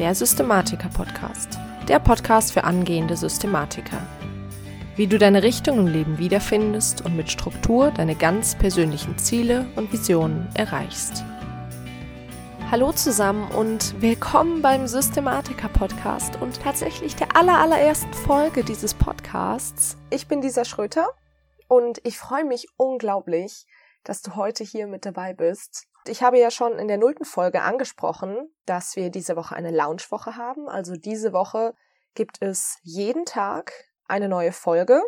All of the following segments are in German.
der Systematiker-Podcast. Der Podcast für angehende Systematiker. Wie du deine Richtung im Leben wiederfindest und mit Struktur deine ganz persönlichen Ziele und Visionen erreichst. Hallo zusammen und willkommen beim Systematiker Podcast und tatsächlich der aller, allerersten Folge dieses Podcasts. Ich bin Lisa Schröter und ich freue mich unglaublich, dass du heute hier mit dabei bist. Ich habe ja schon in der nullten Folge angesprochen, dass wir diese Woche eine Lounge-Woche haben. Also diese Woche gibt es jeden Tag eine neue Folge.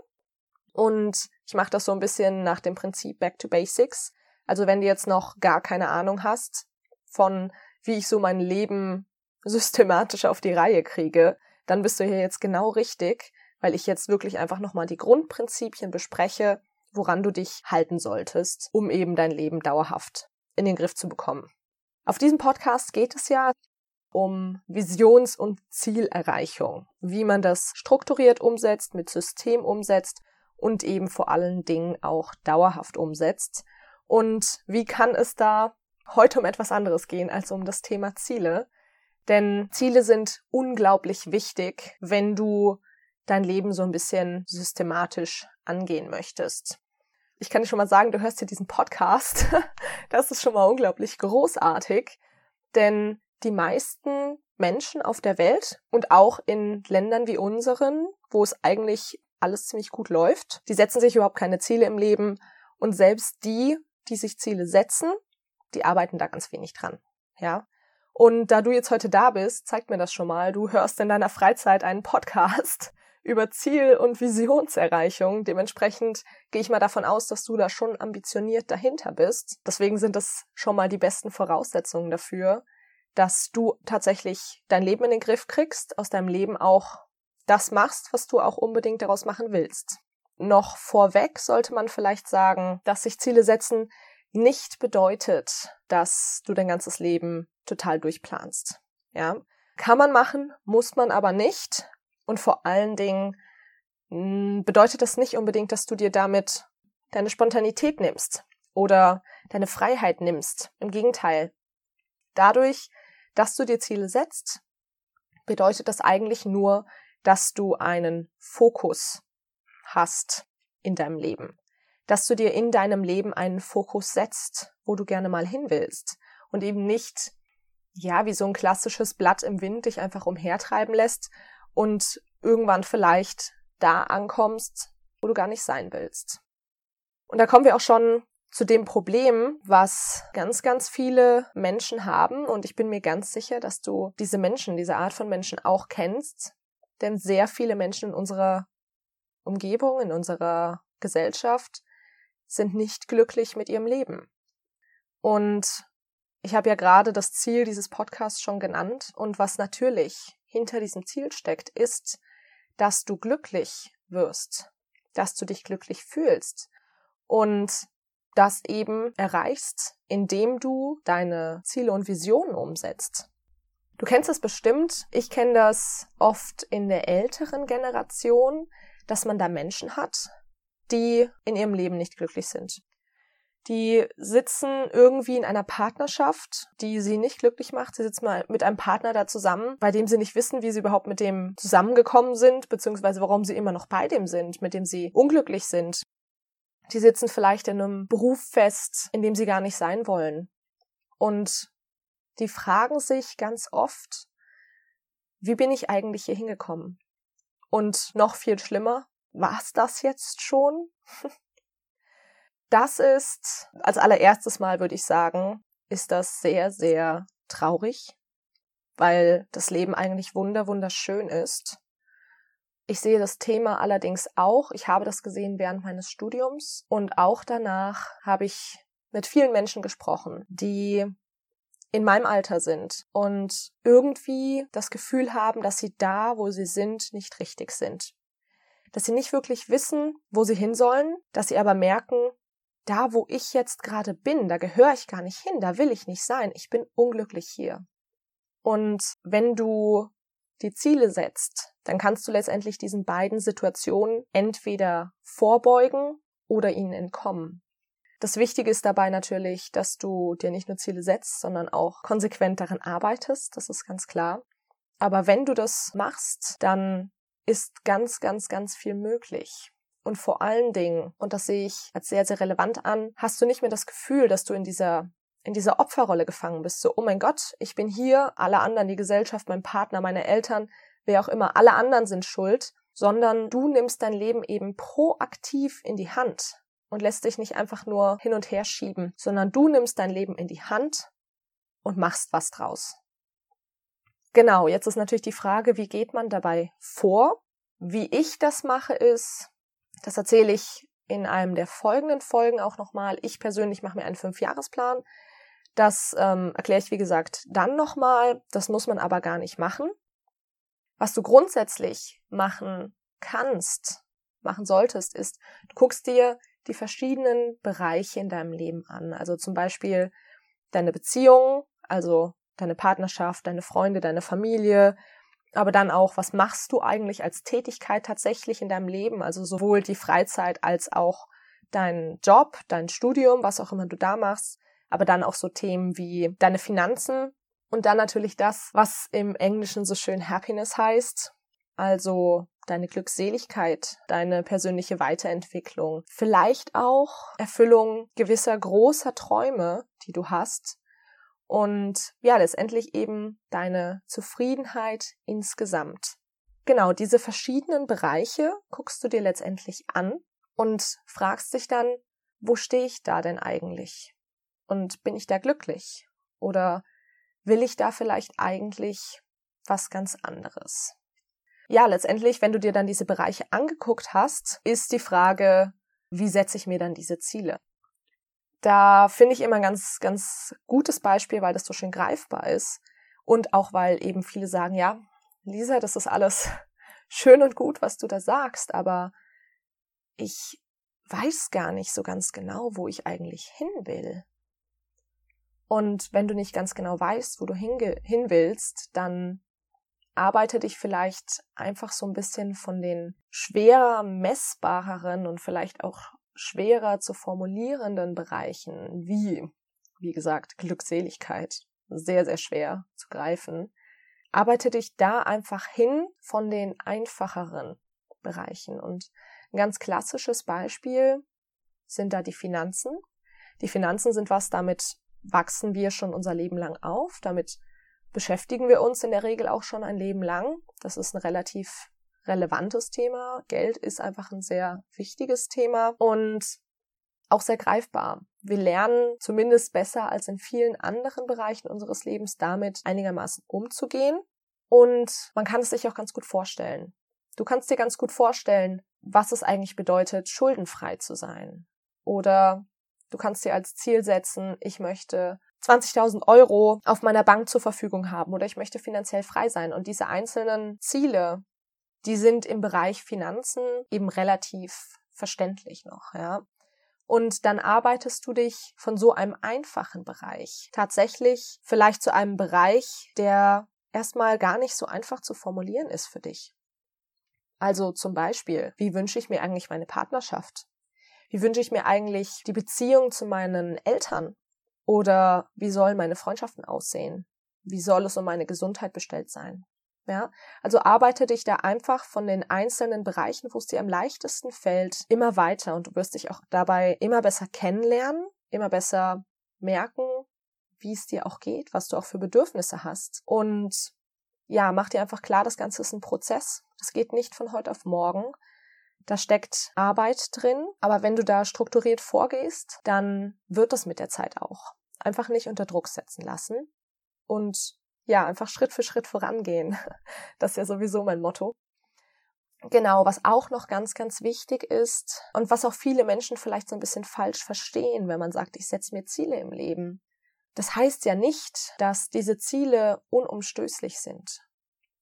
Und ich mache das so ein bisschen nach dem Prinzip Back to Basics. Also wenn du jetzt noch gar keine Ahnung hast von, wie ich so mein Leben systematisch auf die Reihe kriege, dann bist du hier jetzt genau richtig, weil ich jetzt wirklich einfach nochmal die Grundprinzipien bespreche, woran du dich halten solltest, um eben dein Leben dauerhaft in den Griff zu bekommen. Auf diesem Podcast geht es ja um Visions- und Zielerreichung, wie man das strukturiert umsetzt, mit System umsetzt und eben vor allen Dingen auch dauerhaft umsetzt. Und wie kann es da heute um etwas anderes gehen als um das Thema Ziele? Denn Ziele sind unglaublich wichtig, wenn du dein Leben so ein bisschen systematisch angehen möchtest ich kann dir schon mal sagen, du hörst hier diesen Podcast. Das ist schon mal unglaublich großartig, denn die meisten Menschen auf der Welt und auch in Ländern wie unseren, wo es eigentlich alles ziemlich gut läuft, die setzen sich überhaupt keine Ziele im Leben und selbst die, die sich Ziele setzen, die arbeiten da ganz wenig dran. Ja. Und da du jetzt heute da bist, zeigt mir das schon mal. Du hörst in deiner Freizeit einen Podcast über Ziel- und Visionserreichung. Dementsprechend gehe ich mal davon aus, dass du da schon ambitioniert dahinter bist. Deswegen sind das schon mal die besten Voraussetzungen dafür, dass du tatsächlich dein Leben in den Griff kriegst, aus deinem Leben auch das machst, was du auch unbedingt daraus machen willst. Noch vorweg sollte man vielleicht sagen, dass sich Ziele setzen nicht bedeutet, dass du dein ganzes Leben total durchplanst. Ja, kann man machen, muss man aber nicht. Und vor allen Dingen hm, bedeutet das nicht unbedingt, dass du dir damit deine Spontanität nimmst oder deine Freiheit nimmst. Im Gegenteil. Dadurch, dass du dir Ziele setzt, bedeutet das eigentlich nur, dass du einen Fokus hast in deinem Leben. Dass du dir in deinem Leben einen Fokus setzt, wo du gerne mal hin willst und eben nicht, ja, wie so ein klassisches Blatt im Wind dich einfach umhertreiben lässt und irgendwann vielleicht da ankommst, wo du gar nicht sein willst. Und da kommen wir auch schon zu dem Problem, was ganz, ganz viele Menschen haben. Und ich bin mir ganz sicher, dass du diese Menschen, diese Art von Menschen auch kennst. Denn sehr viele Menschen in unserer Umgebung, in unserer Gesellschaft sind nicht glücklich mit ihrem Leben. Und ich habe ja gerade das Ziel dieses Podcasts schon genannt. Und was natürlich hinter diesem Ziel steckt, ist, dass du glücklich wirst, dass du dich glücklich fühlst und das eben erreichst, indem du deine Ziele und Visionen umsetzt. Du kennst es bestimmt, ich kenne das oft in der älteren Generation, dass man da Menschen hat, die in ihrem Leben nicht glücklich sind die sitzen irgendwie in einer Partnerschaft, die sie nicht glücklich macht. Sie sitzen mal mit einem Partner da zusammen, bei dem sie nicht wissen, wie sie überhaupt mit dem zusammengekommen sind, beziehungsweise warum sie immer noch bei dem sind, mit dem sie unglücklich sind. Die sitzen vielleicht in einem Beruf fest, in dem sie gar nicht sein wollen. Und die fragen sich ganz oft, wie bin ich eigentlich hier hingekommen? Und noch viel schlimmer, war's das jetzt schon? Das ist, als allererstes Mal würde ich sagen, ist das sehr, sehr traurig, weil das Leben eigentlich wunder, wunderschön ist. Ich sehe das Thema allerdings auch. Ich habe das gesehen während meines Studiums und auch danach habe ich mit vielen Menschen gesprochen, die in meinem Alter sind und irgendwie das Gefühl haben, dass sie da, wo sie sind, nicht richtig sind. Dass sie nicht wirklich wissen, wo sie hin sollen, dass sie aber merken, da, wo ich jetzt gerade bin, da gehöre ich gar nicht hin, da will ich nicht sein, ich bin unglücklich hier. Und wenn du die Ziele setzt, dann kannst du letztendlich diesen beiden Situationen entweder vorbeugen oder ihnen entkommen. Das Wichtige ist dabei natürlich, dass du dir nicht nur Ziele setzt, sondern auch konsequent daran arbeitest, das ist ganz klar. Aber wenn du das machst, dann ist ganz, ganz, ganz viel möglich. Und vor allen Dingen, und das sehe ich als sehr, sehr relevant an, hast du nicht mehr das Gefühl, dass du in dieser in dieser Opferrolle gefangen bist. So, oh mein Gott, ich bin hier, alle anderen, die Gesellschaft, mein Partner, meine Eltern, wer auch immer, alle anderen sind schuld, sondern du nimmst dein Leben eben proaktiv in die Hand und lässt dich nicht einfach nur hin und her schieben, sondern du nimmst dein Leben in die Hand und machst was draus. Genau, jetzt ist natürlich die Frage, wie geht man dabei vor? Wie ich das mache ist, das erzähle ich in einem der folgenden Folgen auch nochmal. Ich persönlich mache mir einen Fünfjahresplan. Das ähm, erkläre ich, wie gesagt, dann nochmal. Das muss man aber gar nicht machen. Was du grundsätzlich machen kannst, machen solltest, ist, du guckst dir die verschiedenen Bereiche in deinem Leben an. Also zum Beispiel deine Beziehung, also deine Partnerschaft, deine Freunde, deine Familie, aber dann auch, was machst du eigentlich als Tätigkeit tatsächlich in deinem Leben? Also sowohl die Freizeit als auch dein Job, dein Studium, was auch immer du da machst, aber dann auch so Themen wie deine Finanzen, und dann natürlich das, was im Englischen so schön Happiness heißt, also deine Glückseligkeit, deine persönliche Weiterentwicklung, vielleicht auch Erfüllung gewisser großer Träume, die du hast und ja, letztendlich eben deine Zufriedenheit insgesamt. Genau, diese verschiedenen Bereiche guckst du dir letztendlich an und fragst dich dann, wo stehe ich da denn eigentlich? Und bin ich da glücklich? Oder will ich da vielleicht eigentlich was ganz anderes? Ja, letztendlich, wenn du dir dann diese Bereiche angeguckt hast, ist die Frage, wie setze ich mir dann diese Ziele? Da finde ich immer ein ganz, ganz gutes Beispiel, weil das so schön greifbar ist. Und auch weil eben viele sagen, ja, Lisa, das ist alles schön und gut, was du da sagst, aber ich weiß gar nicht so ganz genau, wo ich eigentlich hin will. Und wenn du nicht ganz genau weißt, wo du hin willst, dann arbeite dich vielleicht einfach so ein bisschen von den schwerer messbareren und vielleicht auch schwerer zu formulierenden Bereichen, wie, wie gesagt, Glückseligkeit, sehr, sehr schwer zu greifen. Arbeite dich da einfach hin von den einfacheren Bereichen. Und ein ganz klassisches Beispiel sind da die Finanzen. Die Finanzen sind was, damit wachsen wir schon unser Leben lang auf. Damit beschäftigen wir uns in der Regel auch schon ein Leben lang. Das ist ein relativ relevantes Thema. Geld ist einfach ein sehr wichtiges Thema und auch sehr greifbar. Wir lernen zumindest besser als in vielen anderen Bereichen unseres Lebens damit einigermaßen umzugehen. Und man kann es sich auch ganz gut vorstellen. Du kannst dir ganz gut vorstellen, was es eigentlich bedeutet, schuldenfrei zu sein. Oder Du kannst dir als Ziel setzen, ich möchte 20.000 Euro auf meiner Bank zur Verfügung haben oder ich möchte finanziell frei sein. Und diese einzelnen Ziele, die sind im Bereich Finanzen eben relativ verständlich noch, ja. Und dann arbeitest du dich von so einem einfachen Bereich tatsächlich vielleicht zu einem Bereich, der erstmal gar nicht so einfach zu formulieren ist für dich. Also zum Beispiel, wie wünsche ich mir eigentlich meine Partnerschaft? Wie wünsche ich mir eigentlich die Beziehung zu meinen Eltern? Oder wie sollen meine Freundschaften aussehen? Wie soll es um meine Gesundheit bestellt sein? Ja, also arbeite dich da einfach von den einzelnen Bereichen, wo es dir am leichtesten fällt, immer weiter und du wirst dich auch dabei immer besser kennenlernen, immer besser merken, wie es dir auch geht, was du auch für Bedürfnisse hast. Und ja, mach dir einfach klar, das Ganze ist ein Prozess. Das geht nicht von heute auf morgen. Da steckt Arbeit drin, aber wenn du da strukturiert vorgehst, dann wird das mit der Zeit auch. Einfach nicht unter Druck setzen lassen und ja, einfach Schritt für Schritt vorangehen. Das ist ja sowieso mein Motto. Genau, was auch noch ganz, ganz wichtig ist und was auch viele Menschen vielleicht so ein bisschen falsch verstehen, wenn man sagt, ich setze mir Ziele im Leben. Das heißt ja nicht, dass diese Ziele unumstößlich sind.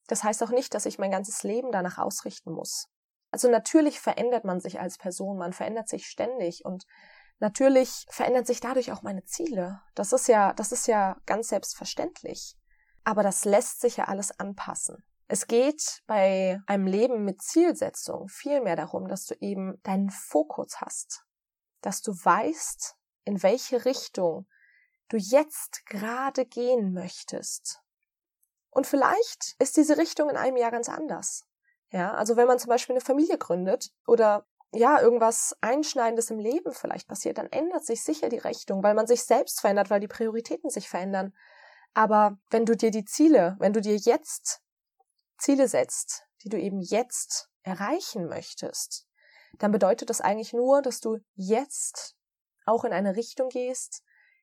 Das heißt auch nicht, dass ich mein ganzes Leben danach ausrichten muss. Also natürlich verändert man sich als Person, man verändert sich ständig und natürlich verändern sich dadurch auch meine Ziele. Das ist ja, das ist ja ganz selbstverständlich. Aber das lässt sich ja alles anpassen. Es geht bei einem Leben mit Zielsetzung viel mehr darum, dass du eben deinen Fokus hast, dass du weißt, in welche Richtung du jetzt gerade gehen möchtest. Und vielleicht ist diese Richtung in einem Jahr ganz anders. Ja, also wenn man zum Beispiel eine Familie gründet oder ja, irgendwas Einschneidendes im Leben vielleicht passiert, dann ändert sich sicher die Richtung, weil man sich selbst verändert, weil die Prioritäten sich verändern. Aber wenn du dir die Ziele, wenn du dir jetzt Ziele setzt, die du eben jetzt erreichen möchtest, dann bedeutet das eigentlich nur, dass du jetzt auch in eine Richtung gehst,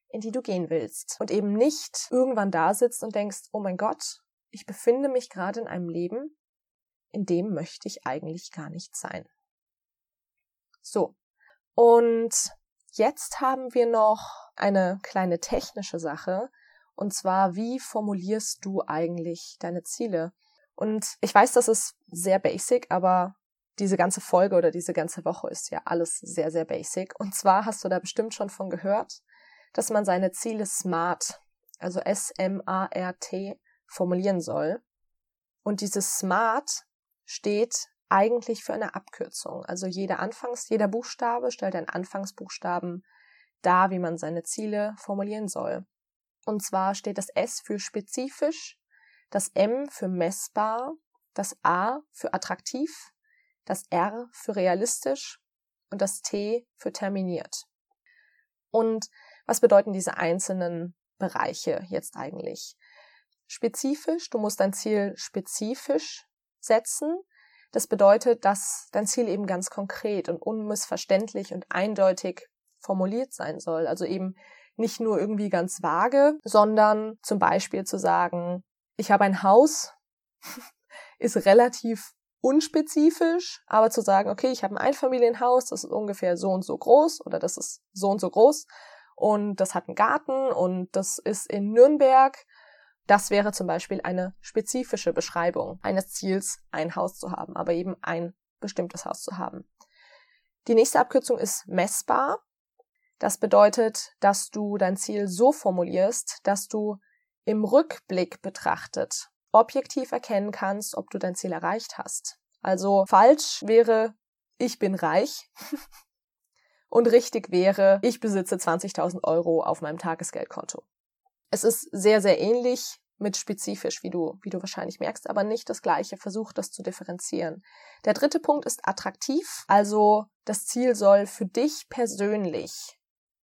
in die du gehen willst und eben nicht irgendwann da sitzt und denkst, oh mein Gott, ich befinde mich gerade in einem Leben, in dem möchte ich eigentlich gar nicht sein. So. Und jetzt haben wir noch eine kleine technische Sache. Und zwar, wie formulierst du eigentlich deine Ziele? Und ich weiß, das ist sehr basic, aber diese ganze Folge oder diese ganze Woche ist ja alles sehr, sehr basic. Und zwar hast du da bestimmt schon von gehört, dass man seine Ziele SMART, also S-M-A-R-T, formulieren soll. Und dieses SMART steht eigentlich für eine Abkürzung. Also jeder Anfangs, jeder Buchstabe stellt einen Anfangsbuchstaben dar, wie man seine Ziele formulieren soll. Und zwar steht das S für spezifisch, das M für messbar, das A für attraktiv, das R für realistisch und das T für terminiert. Und was bedeuten diese einzelnen Bereiche jetzt eigentlich? Spezifisch, du musst dein Ziel spezifisch setzen. Das bedeutet, dass dein Ziel eben ganz konkret und unmissverständlich und eindeutig formuliert sein soll. Also eben nicht nur irgendwie ganz vage, sondern zum Beispiel zu sagen, ich habe ein Haus, ist relativ unspezifisch, aber zu sagen, okay, ich habe ein Einfamilienhaus, das ist ungefähr so und so groß oder das ist so und so groß und das hat einen Garten und das ist in Nürnberg das wäre zum Beispiel eine spezifische Beschreibung eines Ziels, ein Haus zu haben, aber eben ein bestimmtes Haus zu haben. Die nächste Abkürzung ist messbar. Das bedeutet, dass du dein Ziel so formulierst, dass du im Rückblick betrachtet objektiv erkennen kannst, ob du dein Ziel erreicht hast. Also falsch wäre, ich bin reich. Und richtig wäre, ich besitze 20.000 Euro auf meinem Tagesgeldkonto. Es ist sehr, sehr ähnlich mit spezifisch, wie du, wie du wahrscheinlich merkst, aber nicht das gleiche. Versuch das zu differenzieren. Der dritte Punkt ist attraktiv. Also das Ziel soll für dich persönlich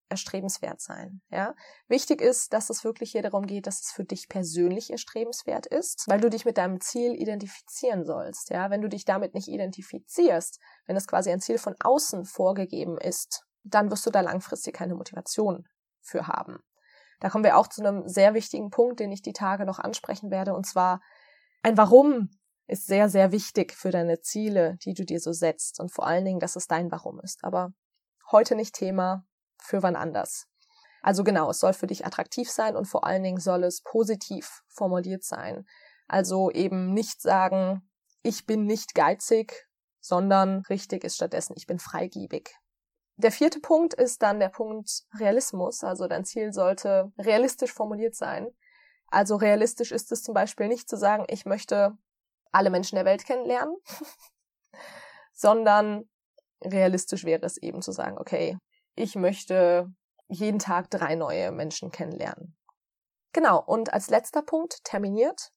erstrebenswert sein. Ja, wichtig ist, dass es wirklich hier darum geht, dass es für dich persönlich erstrebenswert ist, weil du dich mit deinem Ziel identifizieren sollst. Ja, wenn du dich damit nicht identifizierst, wenn es quasi ein Ziel von außen vorgegeben ist, dann wirst du da langfristig keine Motivation für haben. Da kommen wir auch zu einem sehr wichtigen Punkt, den ich die Tage noch ansprechen werde, und zwar ein Warum ist sehr, sehr wichtig für deine Ziele, die du dir so setzt und vor allen Dingen, dass es dein Warum ist. Aber heute nicht Thema, für wann anders. Also genau, es soll für dich attraktiv sein und vor allen Dingen soll es positiv formuliert sein. Also eben nicht sagen, ich bin nicht geizig, sondern richtig ist stattdessen, ich bin freigiebig. Der vierte Punkt ist dann der Punkt Realismus. Also dein Ziel sollte realistisch formuliert sein. Also realistisch ist es zum Beispiel nicht zu sagen, ich möchte alle Menschen der Welt kennenlernen, sondern realistisch wäre es eben zu sagen, okay, ich möchte jeden Tag drei neue Menschen kennenlernen. Genau. Und als letzter Punkt terminiert.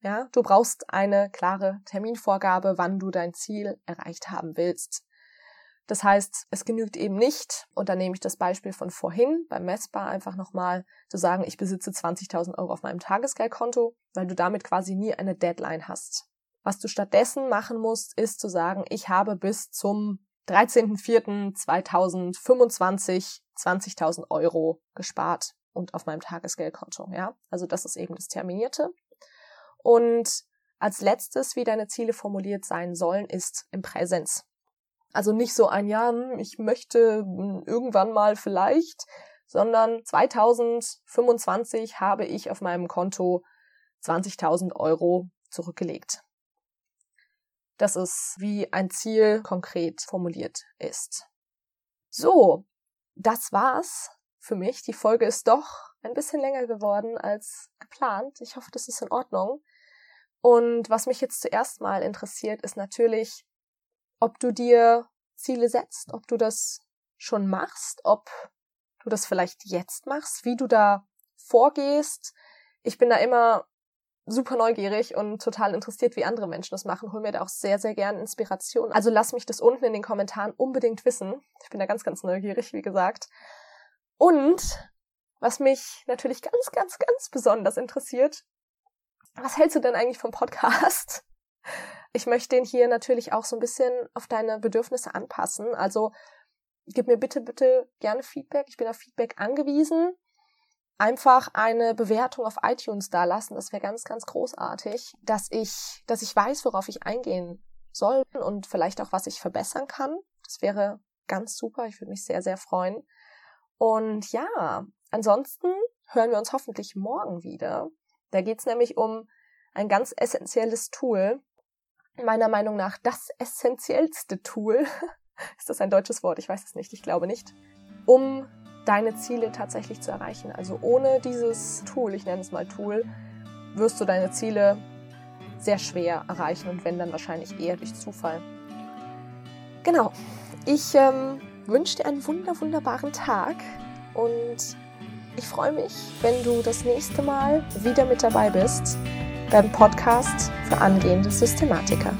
Ja, du brauchst eine klare Terminvorgabe, wann du dein Ziel erreicht haben willst. Das heißt, es genügt eben nicht, und da nehme ich das Beispiel von vorhin beim Messbar einfach nochmal zu sagen, ich besitze 20.000 Euro auf meinem Tagesgeldkonto, weil du damit quasi nie eine Deadline hast. Was du stattdessen machen musst, ist zu sagen, ich habe bis zum 13.04.2025 20.000 Euro gespart und auf meinem Tagesgeldkonto, ja. Also das ist eben das Terminierte. Und als letztes, wie deine Ziele formuliert sein sollen, ist im Präsens. Also nicht so ein Jahr, hm, ich möchte hm, irgendwann mal vielleicht, sondern 2025 habe ich auf meinem Konto 20.000 Euro zurückgelegt. Das ist, wie ein Ziel konkret formuliert ist. So, das war's für mich. Die Folge ist doch ein bisschen länger geworden als geplant. Ich hoffe, das ist in Ordnung. Und was mich jetzt zuerst mal interessiert, ist natürlich, ob du dir Ziele setzt, ob du das schon machst, ob du das vielleicht jetzt machst, wie du da vorgehst. Ich bin da immer super neugierig und total interessiert, wie andere Menschen das machen. Hol mir da auch sehr, sehr gerne Inspiration. Also lass mich das unten in den Kommentaren unbedingt wissen. Ich bin da ganz, ganz neugierig, wie gesagt. Und was mich natürlich ganz, ganz, ganz besonders interessiert, was hältst du denn eigentlich vom Podcast? Ich möchte den hier natürlich auch so ein bisschen auf deine Bedürfnisse anpassen. Also gib mir bitte, bitte gerne Feedback. Ich bin auf Feedback angewiesen einfach eine Bewertung auf iTunes da lassen. Das wäre ganz, ganz großartig, dass ich, dass ich weiß, worauf ich eingehen soll und vielleicht auch, was ich verbessern kann. Das wäre ganz super. Ich würde mich sehr, sehr freuen. Und ja, ansonsten hören wir uns hoffentlich morgen wieder. Da geht's nämlich um ein ganz essentielles Tool. Meiner Meinung nach das essentiellste Tool. Ist das ein deutsches Wort? Ich weiß es nicht. Ich glaube nicht. Um deine Ziele tatsächlich zu erreichen. Also ohne dieses Tool, ich nenne es mal Tool, wirst du deine Ziele sehr schwer erreichen und wenn dann wahrscheinlich eher durch Zufall. Genau. Ich ähm, wünsche dir einen wunder wunderbaren Tag und ich freue mich, wenn du das nächste Mal wieder mit dabei bist beim Podcast für angehende Systematiker.